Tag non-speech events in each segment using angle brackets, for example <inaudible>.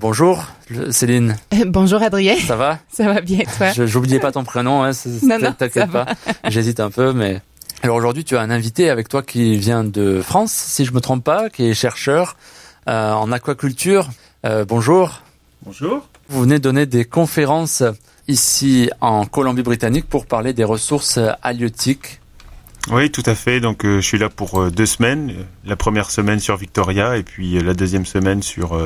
Bonjour Céline. <laughs> Bonjour Adrien. Ça va? Ça va bien toi? J'oubliais pas ton prénom, hein, t'inquiète pas. <laughs> J'hésite un peu, mais alors aujourd'hui tu as un invité avec toi qui vient de France, si je me trompe pas, qui est chercheur euh, en aquaculture. Euh, bonjour. Bonjour. Vous venez donner des conférences ici en Colombie-Britannique pour parler des ressources halieutiques. Oui, tout à fait. Donc euh, je suis là pour deux semaines. La première semaine sur Victoria et puis la deuxième semaine sur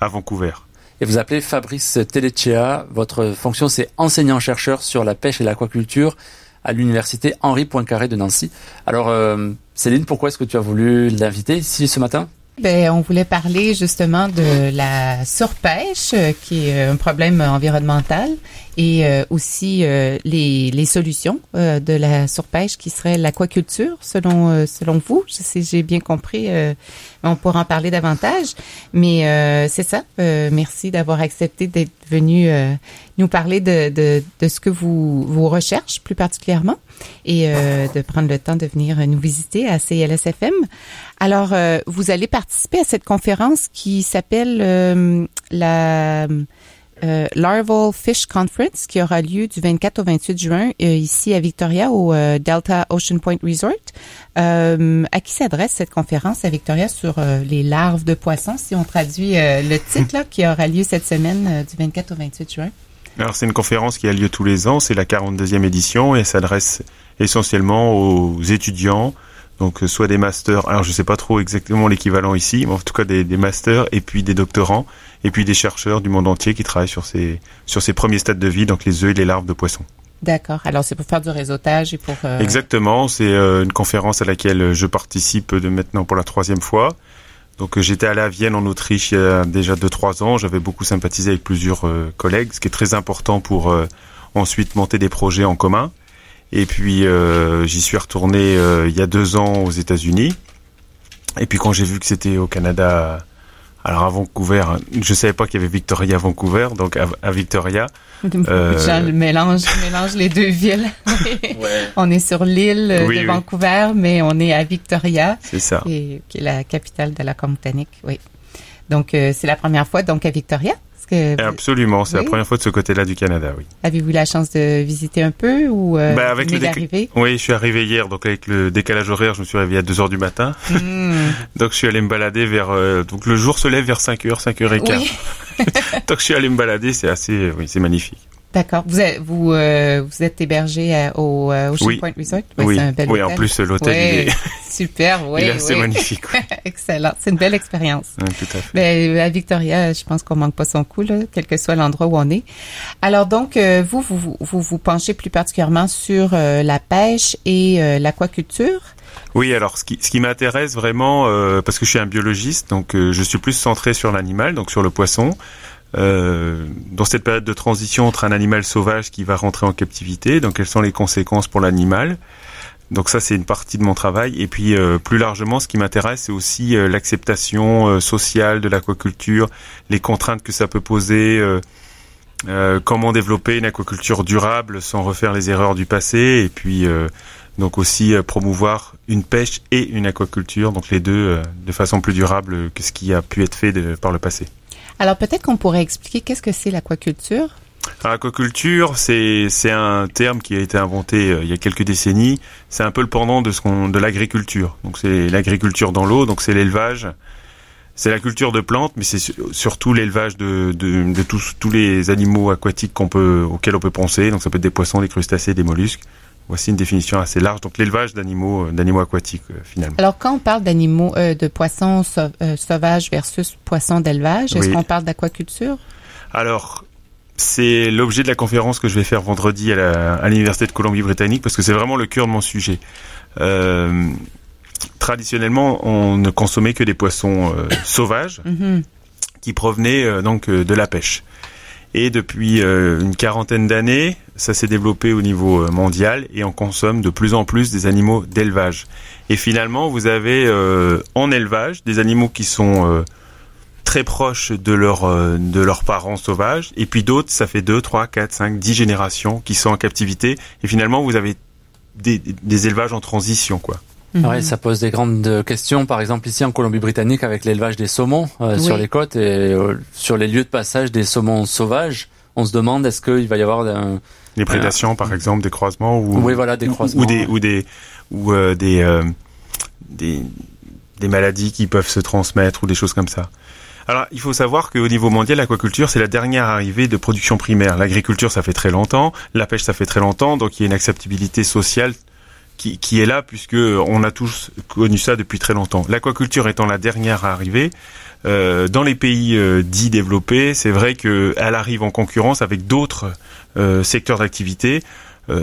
à Vancouver. Et vous appelez Fabrice Telechea. Votre fonction, c'est enseignant-chercheur sur la pêche et l'aquaculture à l'université Henri Poincaré de Nancy. Alors, euh, Céline, pourquoi est-ce que tu as voulu l'inviter ici ce matin? Ben, on voulait parler justement de la surpêche, euh, qui est un problème environnemental, et euh, aussi euh, les, les solutions de la surpêche qui serait l'aquaculture, selon selon vous. Sais, j'ai bien compris. On pourra en parler davantage, mais c'est ça. merci d'avoir accepté d'être venu nous parler de, de, de ce que vous vous recherchez plus particulièrement et de prendre le temps de venir nous visiter à CLSFM. Alors, euh, vous allez participer à cette conférence qui s'appelle euh, la euh, Larval Fish Conference qui aura lieu du 24 au 28 juin ici à Victoria au Delta Ocean Point Resort. à qui s'adresse cette conférence à Victoria sur les larves de poissons, si on traduit le titre là, qui aura lieu cette semaine du 24 au 28 juin? Alors c'est une conférence qui a lieu tous les ans, c'est la 42e édition et s'adresse essentiellement aux étudiants, donc euh, soit des masters, alors je sais pas trop exactement l'équivalent ici, mais en tout cas des, des, masters et puis des doctorants et puis des chercheurs du monde entier qui travaillent sur ces sur ces premiers stades de vie, donc les œufs et les larves de poissons. D'accord. Alors c'est pour faire du réseautage et pour. Euh... Exactement. C'est euh, une conférence à laquelle je participe de maintenant pour la troisième fois. Donc euh, j'étais allé à Vienne en Autriche il y a déjà deux trois ans. J'avais beaucoup sympathisé avec plusieurs collègues, ce qui est très important pour ensuite monter des projets en commun. Et puis euh, j'y suis retourné euh, il y a deux ans aux États-Unis. Et puis quand j'ai vu que c'était au Canada, alors à Vancouver, je savais pas qu'il y avait Victoria à Vancouver, donc à, Victoria. <laughs> Euh... Je mélange, mélange les deux villes. <laughs> ouais. <laughs> On est sur l'île de Vancouver, mais on est à Victoria. C'est ça. qui est la capitale de la Colombie-Britannique, oui. Donc euh, c'est la première fois donc à Victoria. Absolument, c'est la première fois de ce côté-là du Canada, oui. Avez-vous la chance de visiter un peu ou euh, bah, avec le Oui, je suis arrivé hier, donc avec le décalage horaire, je me suis réveillé à 2 heures du matin. Hmm. <laughs> donc je suis allé me balader vers... Euh, donc le jour se lève vers 5 heures, 5 heures et quart. <laughs> donc je suis allé me balader, c'est assez... Oui, c'est magnifique. D'accord. Vous êtes, vous, euh, vous êtes hébergé à, au euh, Ocean Point Resort? Oui, un bel oui en plus l'hôtel est... <laughs> Super, oui. Il est assez magnifique. <laughs> Excellent. C'est une belle expérience. Oui, tout à fait. Ben, à Victoria, je pense qu'on manque pas son coup, là, quel que soit l'endroit où on est. Alors donc, euh, vous, vous, vous, vous penchez plus particulièrement sur la pêche et l'aquaculture? Oui, alors ce qui, ce qui m'intéresse vraiment, parce que je suis un biologiste, donc je suis plus centré sur l'animal, donc sur le poisson. Euh, dans cette période de transition entre un animal sauvage qui va rentrer en captivité, donc quelles sont les conséquences pour l'animal? Donc ça c'est une partie de mon travail et puis euh, plus largement ce qui m'intéresse c'est aussi euh, l'acceptation sociale de l'aquaculture, les contraintes que ça peut poser, comment développer une aquaculture durable sans refaire les erreurs du passé et puis donc aussi promouvoir une pêche et une aquaculture, donc les deux de façon plus durable que ce qui a pu être fait par le passé. Alors peut-être qu'on pourrait expliquer qu'est-ce que c'est l'aquaculture? L'aquaculture, c'est c'est un terme qui a été inventé euh, il y a quelques décennies. C'est un peu le pendant de ce qu'on de l'agriculture. Donc c'est l'agriculture dans l'eau, donc c'est l'élevage. C'est la culture de plantes, mais c'est surtout l'élevage de, de, de tous, tous les animaux aquatiques qu'on peut auxquels on peut penser. Donc ça peut être des poissons, des crustacés, des mollusques. Voici une définition assez large. Donc l'élevage d'animaux, euh, d'animaux aquatiques euh, finalement. Alors quand on parle d'animaux, euh, de poissons sauvages versus poissons d'élevage, est-ce qu'on parle d'aquaculture? Alors c'est l'objet de la conférence que je vais faire vendredi à l'université de Colombie-Britannique parce que c'est vraiment le cœur de mon sujet. traditionnellement, on ne consommait que des poissons sauvages mm-hmm. qui provenaient donc de la pêche. Et depuis une quarantaine d'années, ça s'est développé au niveau euh, mondial et on consomme de plus en plus des animaux d'élevage. Et finalement, vous avez euh, en élevage des animaux qui sont très proches de, leur, de leurs parents sauvages, et puis d'autres, ça fait 2, 3, 4, 5, 10 générations qui sont en captivité, et finalement, vous avez des, des élevages en transition, quoi. Oui, ça pose des grandes questions. Par exemple, ici en Colombie-Britannique, avec l'élevage des saumons euh, sur les côtes et euh, sur les lieux de passage des saumons sauvages, on se demande est-ce qu'il va y avoir un, des prédations, par exemple, des croisements ou oui, voilà, des croisements, ou des ou des ou euh, des, des des maladies qui peuvent se transmettre ou des choses comme ça. Alors, il faut savoir qu'au niveau mondial, l'aquaculture, c'est la dernière arrivée de production primaire. L'agriculture, ça fait très longtemps. La pêche, ça fait très longtemps. Donc, il y a une acceptabilité sociale qui, est là puisque on a tous connu ça depuis très longtemps. L'aquaculture étant la dernière à arriver, euh, dans les pays euh, dits développés, c'est vrai qu'elle arrive en concurrence avec d'autres euh, secteurs d'activité.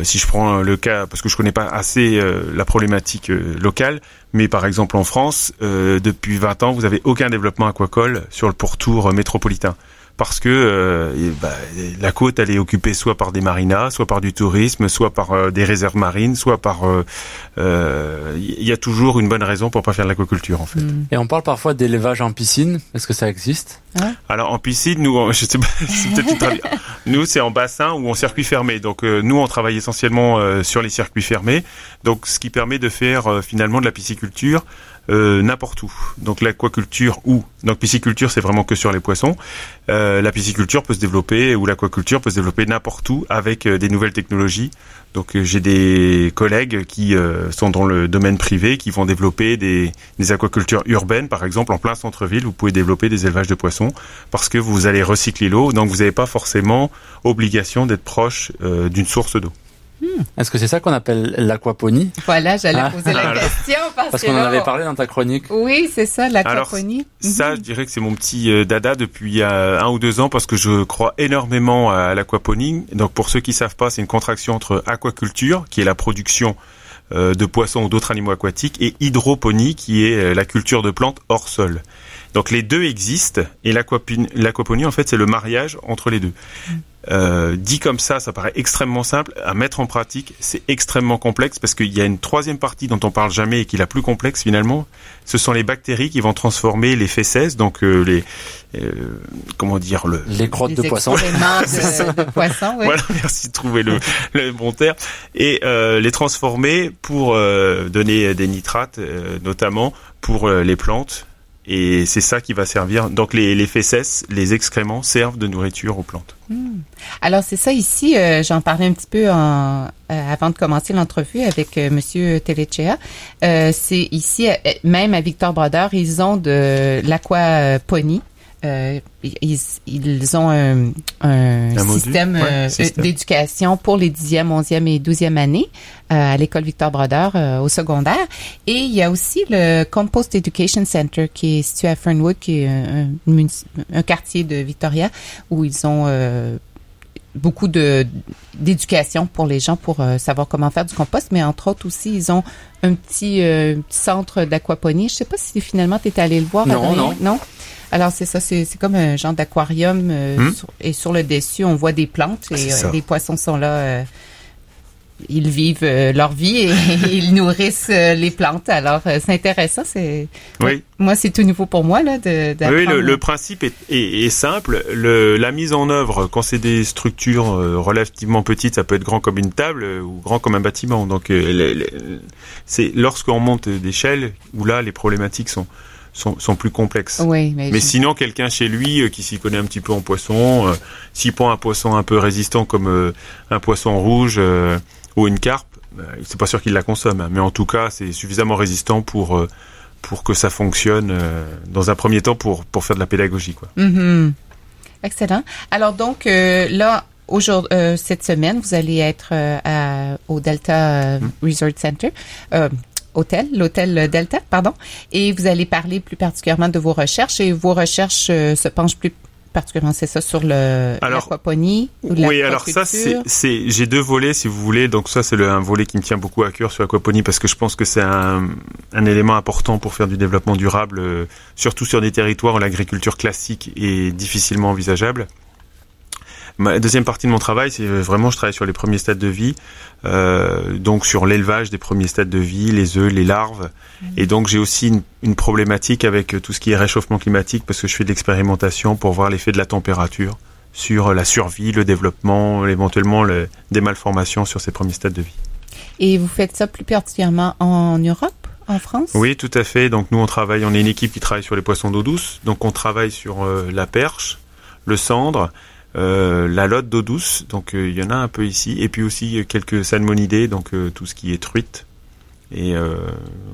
Si je prends le cas, parce que je connais pas assez la problématique locale, mais par exemple en France, depuis 20 ans, vous avez aucun développement aquacole sur le pourtour métropolitain parce que euh, bah, la côte elle est occupée soit par des marinas, soit par du tourisme, soit par euh, des réserves marines, soit par il euh, y a toujours une bonne raison pour pas faire de l'aquaculture en fait. Et on parle parfois d'élevage en piscine. Est-ce que ça existe? Alors en piscine, nous, <laughs> je sais pas, c'est nous c'est en bassin ou en circuit fermé. Donc nous on travaille essentiellement sur les circuits fermés. Donc ce qui permet de faire finalement de la pisciculture euh, n'importe où. Donc l'aquaculture ou donc pisciculture c'est vraiment que sur les poissons. Euh, la pisciculture peut se développer ou l'aquaculture peut se développer n'importe où avec euh, des nouvelles technologies. Donc j'ai des collègues qui sont dans le domaine privé qui vont développer des, des aquacultures urbaines par exemple en plein centre-ville. Vous pouvez développer des élevages de poissons parce que vous allez recycler l'eau donc vous n'avez pas forcément obligation d'être proche d'une source d'eau. Hmm. Est-ce que c'est ça qu'on appelle l'aquaponie? Voilà, j'allais ah. poser la question parce, parce qu'on en avait parlé dans ta chronique. Oui, c'est ça, l'aquaponie. Ça, mhm. je dirais que c'est mon petit euh, dada depuis euh, un ou deux ans parce que je crois énormément à l'aquaponie. Donc pour ceux qui savent pas, c'est une contraction entre aquaculture, qui est la production euh, de poissons ou d'autres animaux aquatiques, et hydroponie, qui est la culture de plantes hors sol. Donc les deux existent et l'aquaponie, en fait, c'est le mariage entre les deux. Euh, dit comme ça, ça paraît extrêmement simple. À mettre en pratique, c'est extrêmement complexe parce qu'il y a une troisième partie dont on parle jamais et qui est la plus complexe finalement. Ce sont les bactéries qui vont transformer les fesses, donc euh, les euh, comment dire le les crottes de poisson. De, <laughs> de poisson Voilà, merci de trouver le, le bon terme et les transformer pour donner des nitrates, notamment pour les plantes et c'est ça qui va servir. Donc les, les fesses, les excréments servent de nourriture aux plantes. Hmm. Alors c'est ça ici, euh, j'en parlais un petit peu en, euh, avant de commencer l'entrevue avec euh, Monsieur Telechea. c'est ici, même à Victor Brodeur, ils ont de l'aquaponie. Euh, ils, ils, ont un, un, système, euh, d'éducation pour les 10e, 11e et 12e années euh, à l'école Victor Brodeur au secondaire. Et il y a aussi le Compost Education Center qui est situé à Fernwood, qui est un, un, quartier de Victoria, où ils ont beaucoup de d'éducation pour les gens pour savoir comment faire du compost, mais entre autres aussi, ils ont un petit, centre d'aquaponie. Je sais pas si finalement tu étais allé le voir. Non, non. Non? Alors c'est ça, c'est comme un genre d'aquarium euh, hmm? et sur le dessus on voit des plantes et euh, les poissons sont là. Euh, ils vivent leur vie et <laughs> <laughs> ils nourrissent les plantes. Alors c'est intéressant. C'est oui. moi c'est tout nouveau pour moi là de. Oui, le, principe est, est, simple. Le, la mise en œuvre quand c'est des structures relativement petites, ça peut être grand comme une table ou grand comme un bâtiment. Donc c'est lorsqu'on monte d'échelle où là les problématiques sont sont, sont plus complexes. Oui, mais, sinon, quelqu'un chez lui euh, qui s'y connaît un petit peu en poisson, euh, s'il prend un poisson un peu résistant comme euh, un poisson rouge ou une carpe, c'est pas sûr qu'il la consomme, hein. mais en tout cas, c'est suffisamment résistant pour pour que ça fonctionne dans un premier temps pour pour faire de la pédagogie, quoi. Mm-hmm. Excellent. Alors donc là. Aujourd'hui, cette semaine, vous allez être au Delta mm. Resort Center hôtel, l'hôtel Delta, pardon, et vous allez parler plus particulièrement de vos recherches et vos recherches euh, se penchent plus particulièrement, c'est ça sur le l'aquaponie ou Oui, alors ça c'est c'est j'ai deux volets si vous voulez. Donc ça c'est un volet qui me tient beaucoup à cœur sur l'aquaponie parce que je pense que c'est un, un élément important pour faire du développement durable, euh, surtout sur des territoires où l'agriculture classique est difficilement envisageable. Ma deuxième partie de mon travail, c'est vraiment je travaille sur les premiers stades de vie, euh, donc sur l'élevage des premiers stades de vie, les œufs, les larves, mmh. et donc j'ai aussi une, une, problématique avec tout ce qui est réchauffement climatique parce que je fais de l'expérimentation pour voir l'effet de la température sur la survie, le développement, éventuellement le, des malformations sur ces premiers stades de vie. Et vous faites ça plus particulièrement en Europe en France? Oui, tout à fait. Donc nous, on travaille, on est une équipe qui travaille sur les poissons d'eau douce. Donc on travaille sur la perche, le cendre, la lotte d'eau douce. Donc il y en a un peu ici. Et puis aussi quelques salmonidés, donc tout ce qui est truite. Et euh,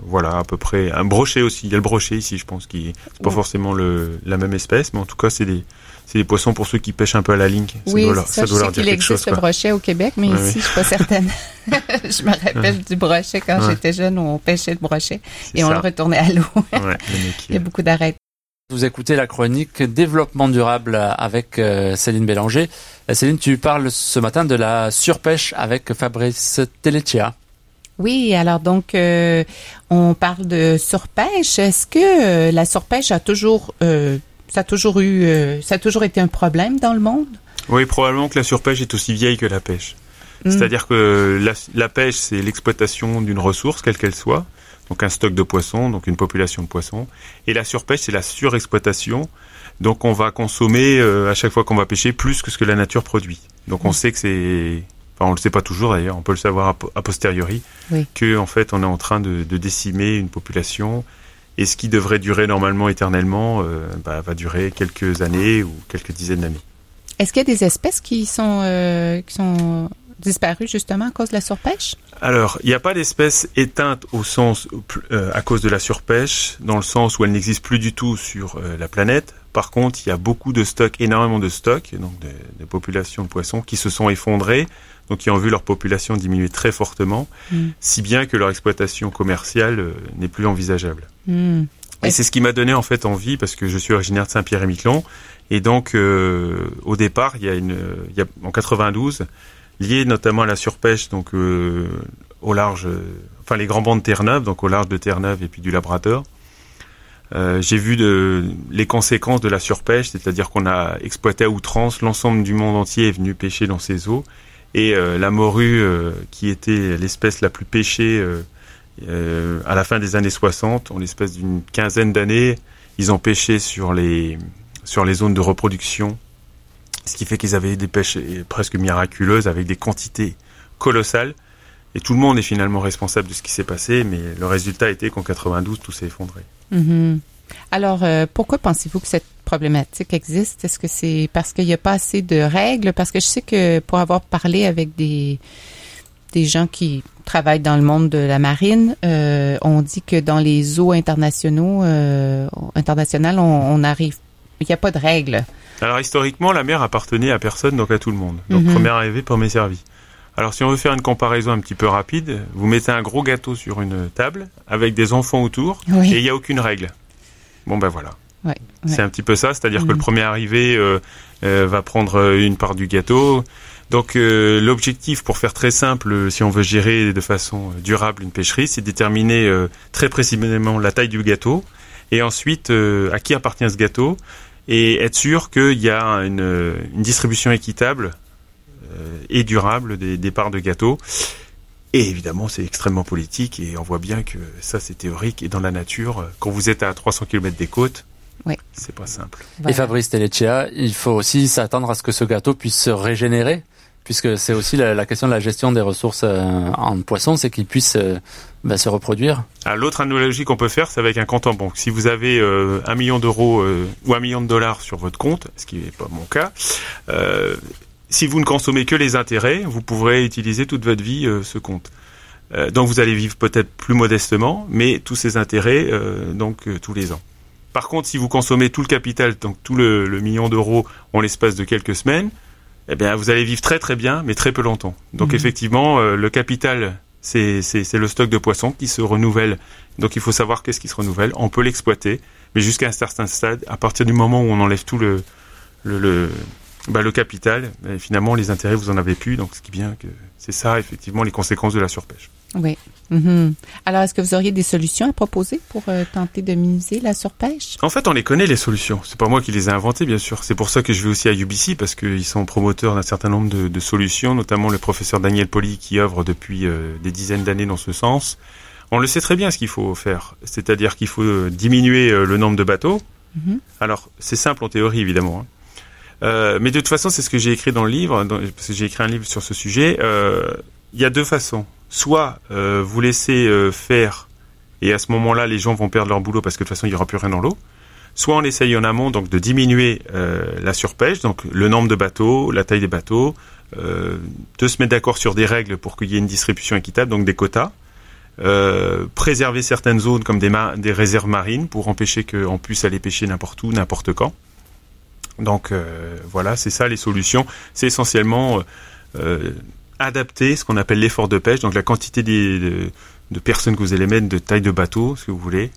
voilà, à peu près un brochet aussi. Il y a le brochet ici, je pense, qui c'est pas forcément le, la même espèce, mais en tout cas, c'est des c'est des poissons pour ceux qui pêchent un peu à la ligne. oui, ça, doit, je sais qu'il existe le brochet au Québec, mais ici, je suis pas certaine. <laughs> je me rappelle du brochet quand j'étais jeune, où on pêchait le brochet et on le retournait à l'eau. <laughs> Il y a beaucoup d'arêtes. Vous écoutez la chronique développement durable avec euh, Céline Bélanger. Euh, Céline, tu parles ce matin de la surpêche avec Fabrice Telletia. Oui, alors donc euh, on parle de surpêche. Est-ce que euh, la surpêche a toujours euh, ça a toujours eu ça a toujours été un problème dans le monde? Oui, probablement que la surpêche est aussi vieille que la pêche. Mm. C'est-à-dire que la, pêche c'est l'exploitation d'une ressource quelle qu'elle soit, donc un stock de poissons, donc une population de poissons, et la surpêche c'est la surexploitation. Donc on va consommer à chaque fois qu'on va pêcher plus que ce que la nature produit. Donc on mm. sait que c'est on ne le sait pas toujours d'ailleurs, on peut le savoir a, posteriori, que en fait on est en train de, décimer une population et ce qui devrait durer normalement éternellement euh, bah, va durer quelques années ou quelques dizaines d'années. Est-ce qu'il y a des espèces qui sont, euh, qui sont disparues justement à cause de la surpêche? Alors, il n'y a pas d'espèces éteintes au sens euh, à cause de la surpêche, dans le sens où elles n'existent plus du tout sur la planète. Par contre, il y a beaucoup de stocks, énormément de stocks, donc des, des populations de poissons qui se sont effondrées donc qui ont vu leur population diminuer très fortement, mm. si bien que leur exploitation commerciale euh, n'est plus envisageable. Mm. Et c'est ce qui m'a donné en fait envie, parce que je suis originaire de Saint-Pierre-et-Miquelon, et donc euh, au départ, il y a une, il y a, en 92, lié notamment à la surpêche, donc euh, au large, enfin les grands bancs de Terre-Neuve, donc au large de Terre-Neuve et puis du Labrador. j'ai vu les conséquences de la surpêche, c'est-à-dire qu'on a exploité à outrance, l'ensemble du monde entier est venu pêcher dans ces eaux, et euh, la morue, euh, qui était l'espèce la plus pêchée euh, à la fin des années 60, en l'espace d'une quinzaine d'années, ils ont pêché sur les zones de reproduction, ce qui fait qu'ils avaient des pêches presque miraculeuses avec des quantités colossales. Et tout le monde est finalement responsable de ce qui s'est passé, mais le résultat était qu'en 92, tout s'est effondré. Mm-hmm. Alors, pourquoi pensez-vous que cette problématique existe? Est-ce que c'est parce qu'il n'y a pas assez de règles? Parce que je sais que pour avoir parlé avec des, des gens qui travaillent dans le monde de la marine, euh, on dit que dans les eaux internationaux, euh, internationales, on, arrive, il n'y a pas de règles. Alors historiquement, la mer appartenait à personne, donc à tout le monde. Donc mhm. première arrivée, premier servi. Alors si on veut faire une comparaison un petit peu rapide, vous mettez un gros gâteau sur une table avec des enfants autour et il n'y a aucune règle. Bon ben voilà. C'est un petit peu ça, c'est-à-dire que le mm. premier arrivé euh, euh, va prendre euh, une part du gâteau. Donc l'objectif, pour faire très simple, si on veut gérer de façon durable une pêcherie, c'est déterminer très précisément la taille du gâteau et ensuite à qui appartient ce gâteau et être sûr qu'il y a une, distribution équitable et durable des, des parts de gâteau. Et évidemment, c'est extrêmement politique et on voit bien que ça, c'est théorique. Et dans la nature, quand vous êtes à 300 km des côtes, oui. C'est pas simple. Et Fabrice Tellecea, il faut aussi s'attendre à ce que ce gâteau puisse se régénérer, puisque c'est aussi la, question de la gestion des ressources euh, en poisson, c'est qu'il puisse euh, bah, se reproduire. Ah, l'autre analogie qu'on peut faire, c'est avec un compte en banque. Si vous avez euh, un million d'euros ou un million de dollars sur votre compte, ce qui n'est pas mon cas, si vous ne consommez que les intérêts, vous pourrez utiliser toute votre vie ce compte. donc vous allez vivre peut-être plus modestement, mais tous ces intérêts, donc tous les ans. Par contre, si vous consommez tout le capital, donc tout le, million d'euros en l'espace de quelques semaines, eh bien, vous allez vivre très très bien, mais très peu longtemps. Donc mhm. effectivement, euh, le capital, c'est le stock de poissons qui se renouvelle. Donc il faut savoir qu'est-ce qui se renouvelle. On peut l'exploiter, mais jusqu'à un certain stade, à partir du moment où on enlève tout le, le, le, bah, le capital, ben, finalement, les intérêts, vous en avez plus. Donc ce qui est bien que c'est ça, effectivement, les conséquences de la surpêche. Oui. Mhm. Alors, est-ce que vous auriez des solutions à proposer pour euh, tenter de minimiser la surpêche? En fait, on les connaît les solutions. C'est pas moi qui les ai inventées, bien sûr. C'est pour ça que je vais aussi à UBC parce qu'ils sont promoteurs d'un certain nombre de, solutions, notamment le professeur Daniel Poli qui œuvre depuis euh, des dizaines d'années dans ce sens. On le sait très bien ce qu'il faut faire, c'est-à-dire qu'il faut euh, diminuer le nombre de bateaux. Mhm. Alors, c'est simple en théorie, évidemment. Hein. Mais de toute façon, c'est ce que j'ai écrit dans le livre, parce que j'ai écrit un livre sur ce sujet. Il y a deux façons soit euh, vous laissez euh, faire et à ce moment-là, les gens vont perdre leur boulot parce que de toute façon, il n'y aura plus rien dans l'eau. Soit on essaye en amont donc de diminuer euh, la surpêche, donc le nombre de bateaux, la taille des bateaux, euh, de se mettre d'accord sur des règles pour qu'il y ait une distribution équitable, donc des quotas. Euh, préserver certaines zones comme des réserves marines pour empêcher qu'on puisse aller pêcher n'importe où, n'importe quand. Donc euh, voilà, c'est ça les solutions. C'est essentiellement euh, adapter ce qu'on appelle l'effort de pêche, donc la quantité de, de, personnes que vous allez mettre, de taille de bateau, ce que vous voulez,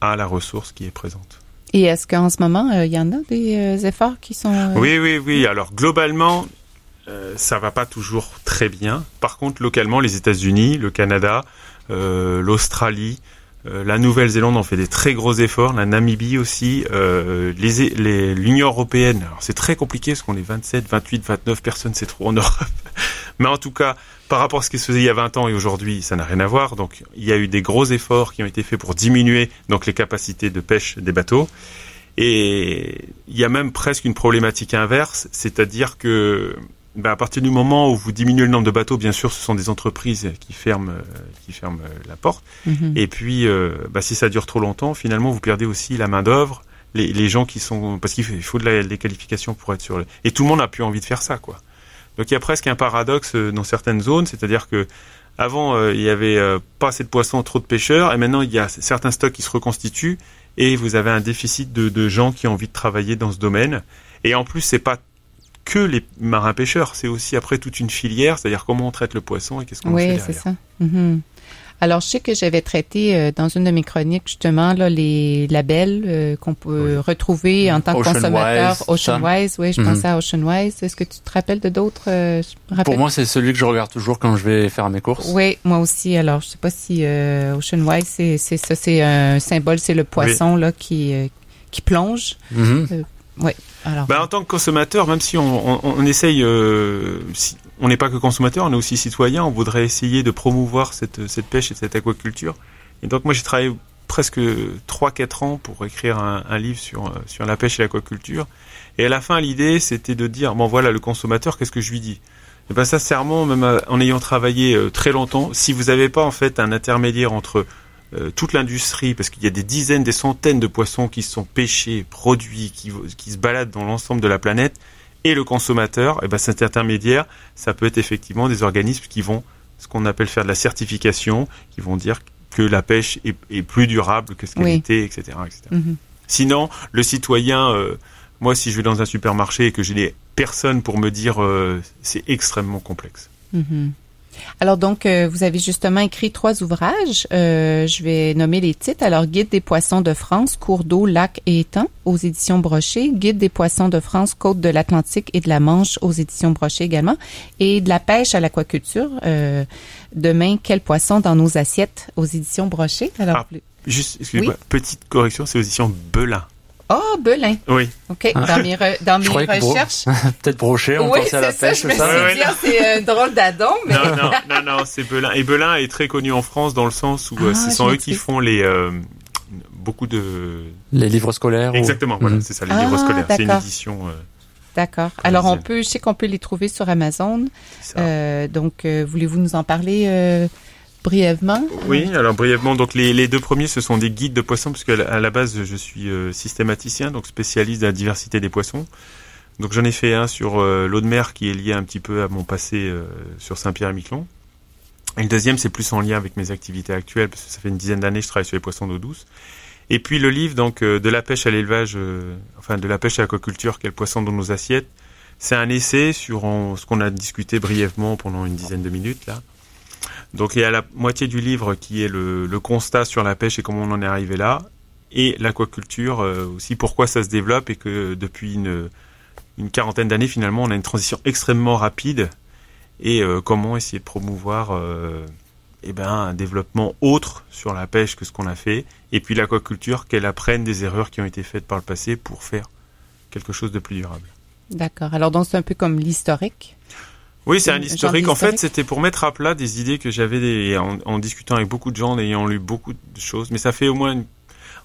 à la ressource qui est présente. Et est-ce qu'en ce moment, il y en a des efforts qui sont... Oui, oui, oui. Alors globalement, ça va pas toujours très bien. Par contre, localement, les États-Unis, le Canada, euh, l'Australie, euh, la Nouvelle-Zélande ont fait des très gros efforts, la Namibie aussi, euh, les, l'Union européenne. Alors c'est très compliqué parce qu'on est 27, 28, 29 personnes, c'est trop en Europe. <laughs> Mais en tout cas, par rapport à ce qui se faisait il y a 20 ans et aujourd'hui, ça n'a rien à voir. Donc il y a eu des gros efforts qui ont été faits pour diminuer donc les capacités de pêche des bateaux. Et il y a même presque une problématique inverse, c'est-à-dire que bah, à partir du moment où vous diminuez le nombre de bateaux, bien sûr, ce sont des entreprises qui ferment, euh, qui ferment euh, la porte. Mhm. Et puis, euh, bah, si ça dure trop longtemps, finalement, vous perdez aussi la main d'œuvre, les, les, gens qui sont, parce qu'il faut de la, des qualifications pour être sur le. Et tout le monde n'a plus envie de faire ça, quoi. Donc il y a presque un paradoxe dans certaines zones, c'est-à-dire que avant il y avait pas assez de poissons, trop de pêcheurs, et maintenant il y a certains stocks qui se reconstituent, et vous avez un déficit de, de gens qui ont envie de travailler dans ce domaine. Et en plus, c'est pas que les marins pêcheurs, c'est aussi après toute une filière, c'est-à-dire comment on traite le poisson et qu'est-ce qu'on fait derrière. Oui, c'est ça. Mhm. Alors, je sais que j'avais traité euh, dans une de mes chroniques justement là, les labels euh, qu'on peut retrouver en tant que consommateur. Oceanwise, oui, je mhm. pensais à Oceanwise. Est-ce que tu te rappelles de d'autres euh, Pour moi, c'est celui que je regarde toujours quand je vais faire mes courses. Oui, moi aussi. Alors, je sais pas si Oceanwise, c'est ça, c'est un symbole, c'est le poisson là qui qui plonge. Mhm. oui. Bah, en tant que consommateur, même si on, on, essaye, euh, si, on n'est pas que consommateur, on est aussi citoyen, on voudrait essayer de promouvoir cette, cette pêche et cette aquaculture. Et donc moi j'ai travaillé presque 3-4 ans pour écrire un, un, livre sur, sur la pêche et l'aquaculture. Et à la fin l'idée c'était de dire, bon voilà le consommateur, qu'est-ce que je lui dis? Et ben sincèrement, même euh, en ayant travaillé euh, très longtemps, si vous n'avez pas en fait un intermédiaire entre euh, toute l'industrie, parce qu'il y a des dizaines, des centaines de poissons qui sont pêchés, produits, qui, qui se baladent dans l'ensemble de la planète, et le consommateur, et eh ben cet intermédiaire, ça peut être effectivement des organismes qui vont, ce qu'on appelle faire de la certification, qui vont dire que la pêche est, est plus durable que ce qu'elle était, etc. etc. Mm-hmm. Sinon, le citoyen, euh, moi, si je vais dans un supermarché et que j'ai des personnes pour me dire, euh, c'est extrêmement complexe. Mm-hmm. Alors donc, euh, vous avez justement écrit trois ouvrages. Euh, je vais nommer les titres. Alors, Guide des poissons de France, cours d'eau, lacs et étangs aux éditions Brochet. Guide des poissons de France, côte de l'Atlantique et de la Manche aux éditions Brochet également. Et de la pêche à l'aquaculture. Euh, demain, quel poisson dans nos assiettes aux éditions Brochet. Alors, ah, juste, excusez-moi, petite correction, c'est aux éditions Belin. Oh, Belin. Oui. OK. Ah. Dans mes, dans mes recherches. <laughs> Peut-être brochet, on oui, pensait à la pêche, c'est ça? Je me suis dit, c'est un drôle d'adon, mais. Non, non, <laughs> non, non, c'est Belin. Et Belin est très connu en France dans le sens où euh, ah, ce sont eux qui font les, euh, beaucoup de. Les livres scolaires. Exactement, voilà, mhm. c'est ça, les livres ah, scolaires. C'est une édition. Euh, D'accord. Alors on peut, je sais qu'on peut les trouver sur Amazon. Euh, donc voulez-vous nous en parler euh, Oui, alors brièvement, donc les, deux premiers, ce sont des guides de poissons, puisque à la base, je suis euh, systématicien, donc spécialiste de la diversité des poissons. Donc j'en ai fait un sur euh, l'eau de mer qui est lié un petit peu à mon passé euh, sur Saint-Pierre-et-Miquelon. Et le deuxième, c'est plus en lien avec mes activités actuelles, parce que ça fait une dizaine d'années que je travaille sur les poissons d'eau douce. Et puis le livre, donc de la pêche à l'élevage, enfin de la pêche à l'aquaculture, quel poisson dans nos assiettes. C'est un essai sur ce qu'on a discuté brièvement pendant une dizaine de minutes là. Donc il y a la moitié du livre qui est le, constat sur la pêche et comment on en est arrivé là, et l'aquaculture euh, aussi pourquoi ça se développe et que depuis une, quarantaine d'années finalement on a une transition extrêmement rapide et euh, comment essayer de promouvoir euh, eh ben, un développement autre sur la pêche que ce qu'on a fait, et puis l'aquaculture qu'elle apprenne des erreurs qui ont été faites par le passé pour faire quelque chose de plus durable. D'accord. Alors donc c'est un peu comme l'historique oui, c'est un historique. En fait, c'était pour mettre à plat des idées que j'avais en, discutant avec beaucoup de gens, en ayant lu beaucoup de choses. Mais ça fait au moins,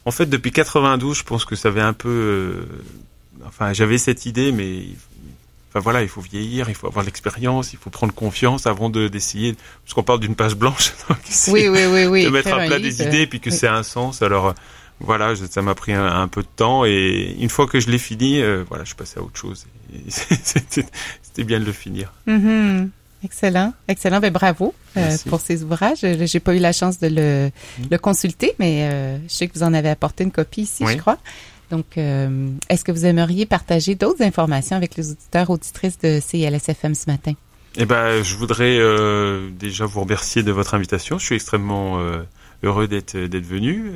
en fait, depuis 92, je pense que ça avait un peu, euh, enfin, j'avais cette idée, mais Enfin voilà, il faut vieillir, il faut avoir l'expérience, il faut prendre confiance avant de d'essayer. Parce qu'on parle d'une page blanche, <laughs> donc oui, oui, oui, oui, de mettre à plat des idées, puis que c'est un sens. Alors voilà, ça m'a pris un, peu de temps, et une fois que je l'ai fini, euh, voilà, je suis passé à autre chose. <laughs> C'était bien de le finir. Mm-hmm. Excellent, excellent. Ben, bravo euh, pour ces ouvrages. J'ai pas eu la chance de le, mm. le consulter, mais euh, je sais que vous en avez apporté une copie ici, je crois. Donc, euh, est-ce que vous aimeriez partager d'autres informations avec les auditeurs auditrices de CLSFM ce matin? Eh ben, je voudrais déjà vous remercier de votre invitation. Je suis extrêmement heureux d'être d'être venu.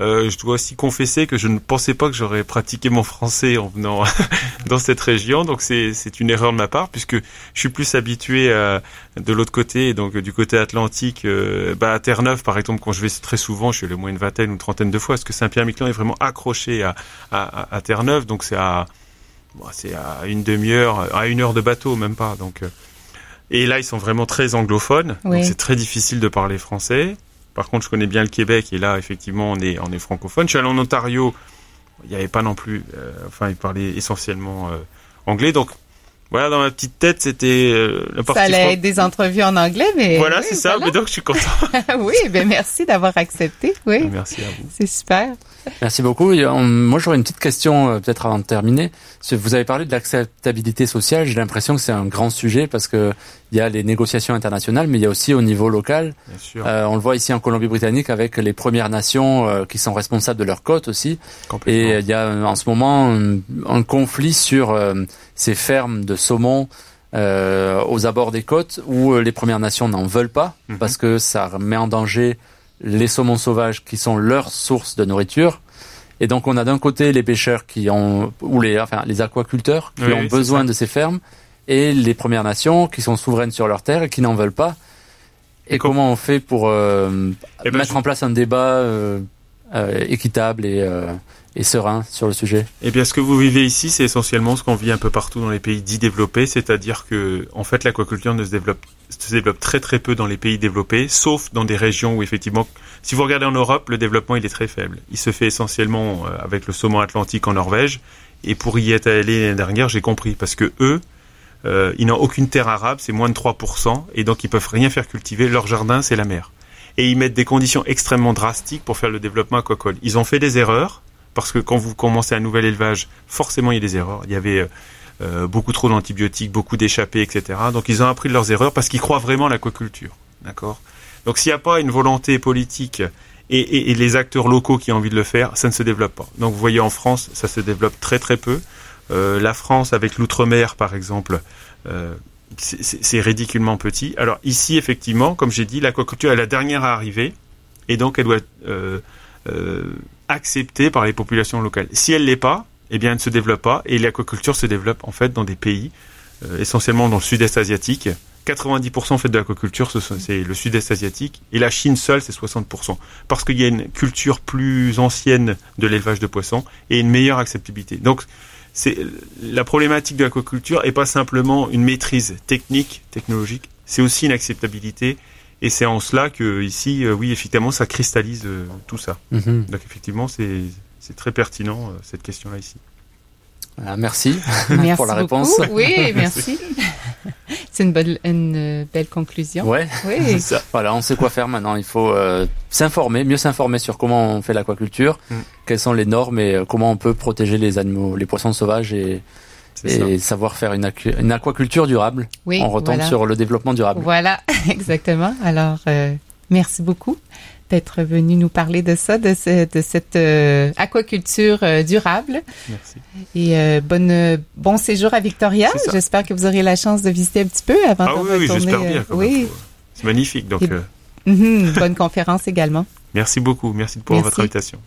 Euh, je dois aussi confesser que je ne pensais pas que j'aurais pratiqué mon français en venant <laughs> dans cette région, donc c'est une erreur de ma part puisque je suis plus habitué à, de l'autre côté, donc du côté atlantique, euh, bah, à Terre-Neuve par exemple, quand je vais très souvent, je suis au moins une vingtaine ou une trentaine de fois, parce que Saint-Pierre-Miquelon est vraiment accroché à, à, à Terre-Neuve, donc c'est à c'est à une demi-heure, à une heure de bateau, même pas. Donc, euh, et là, ils sont vraiment très anglophones, donc c'est très difficile de parler français. Par contre, je connais bien le Québec et là, effectivement, on est, on est francophone. Je suis allé en Ontario, il n'y avait pas non plus, euh, enfin, ils parlaient essentiellement euh, anglais. Donc, voilà, dans ma petite tête, c'était euh, la partie. Ça allait être des entrevues en anglais, mais. Voilà, c'est ça. Mais donc, je suis content. <laughs> oui, ben merci d'avoir accepté. Oui. Merci à vous. C'est super. Merci beaucoup. Moi, j'aurais une petite question, euh, peut-être avant de terminer. Vous avez parlé de l'acceptabilité sociale. J'ai l'impression que c'est un grand sujet parce que il y a les négociations internationales, mais il y a aussi au niveau local. Bien sûr. Euh, on le voit ici en Colombie-Britannique avec les Premières Nations euh, qui sont responsables de leurs côtes aussi. Et il y a en ce moment un, conflit sur ces fermes de saumon aux abords des côtes où les Premières Nations n'en veulent pas mhm. parce que ça met en danger les saumons sauvages qui sont leur source de nourriture. Et donc on a d'un côté les pêcheurs qui ont ou les enfin les aquaculteurs qui ont besoin de ces fermes et les Premières Nations qui sont souveraines sur leurs terres et qui n'en veulent pas. Et, comment on fait pour euh, eh ben, mettre en place un débat euh, euh, équitable et et serein sur le sujet? Eh bien, ce que vous vivez ici, c'est essentiellement ce qu'on vit un peu partout dans les pays dits développés, c'est-à-dire que, en fait, l'aquaculture ne se développe, se développe très très peu dans les pays développés, sauf dans des régions où effectivement, si vous regardez en Europe, le développement il est très faible. Il se fait essentiellement avec le saumon atlantique en Norvège, et pour y être allé l'année dernière, j'ai compris, parce que eux, euh, ils n'ont aucune terre arabe, c'est moins de 3%, et donc ils peuvent rien faire cultiver. Leur jardin, c'est la mer. Et ils mettent des conditions extrêmement drastiques pour faire le développement aquacole. Ils ont fait des erreurs, parce que quand vous commencez un nouvel élevage, forcément il y a des erreurs. Il y avait euh, beaucoup trop d'antibiotiques, beaucoup d'échappées, etc. Donc ils ont appris de leurs erreurs parce qu'ils croient vraiment à l'aquaculture. D'accord? Donc s'il n'y a pas une volonté politique et, les acteurs locaux qui ont envie de le faire, ça ne se développe pas. Donc vous voyez en France, ça se développe très très peu. Euh, la France avec l'outre-mer par exemple, c'est ridiculement petit. Alors ici effectivement, comme j'ai dit, l'aquaculture est la dernière à arriver et donc elle doit être acceptée par les populations locales. Si elle l'est pas, eh bien, elle ne se développe pas et l'aquaculture se développe en fait dans des pays, euh, essentiellement dans le sud-est asiatique. 90% fait de l'aquaculture, c'est le sud-est asiatique, et la Chine seule, c'est 60%. Parce qu'il y a une culture plus ancienne de l'élevage de poissons et une meilleure acceptabilité. Donc, c'est la problématique de l'aquaculture est pas simplement une maîtrise technique, technologique, c'est aussi une acceptabilité et c'est en cela que ici, euh, oui, effectivement, ça cristallise euh, tout ça. Mhm. Donc effectivement, c'est très pertinent euh, cette question-là ici. merci, <laughs> pour la réponse. Oui, <laughs> merci. <laughs> <laughs> c'est une, belle, une belle conclusion. Ouais. Oui. <laughs> Ça. Voilà, on sait quoi faire maintenant. Il faut s'informer, mieux s'informer sur comment on fait l'aquaculture, mm. quelles sont les normes et comment on peut protéger les animaux, les poissons sauvages et et savoir faire une, une, aquaculture durable. Oui, on retombe sur le développement durable. Voilà, <laughs> exactement. Alors, euh, merci beaucoup d'être venu nous parler de ça, de, de cette euh, aquaculture euh, durable. Merci. Et bonne, bon séjour à Victoria. J'espère que vous aurez la chance de visiter un petit peu avant ah, de oui, retourner. Oui, j'espère bien. oui. C'est magnifique. Donc, <laughs> mhm, bonne conférence également. <laughs> Merci beaucoup. Merci pour votre invitation.